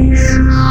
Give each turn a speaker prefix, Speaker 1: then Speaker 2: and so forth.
Speaker 1: Podcast.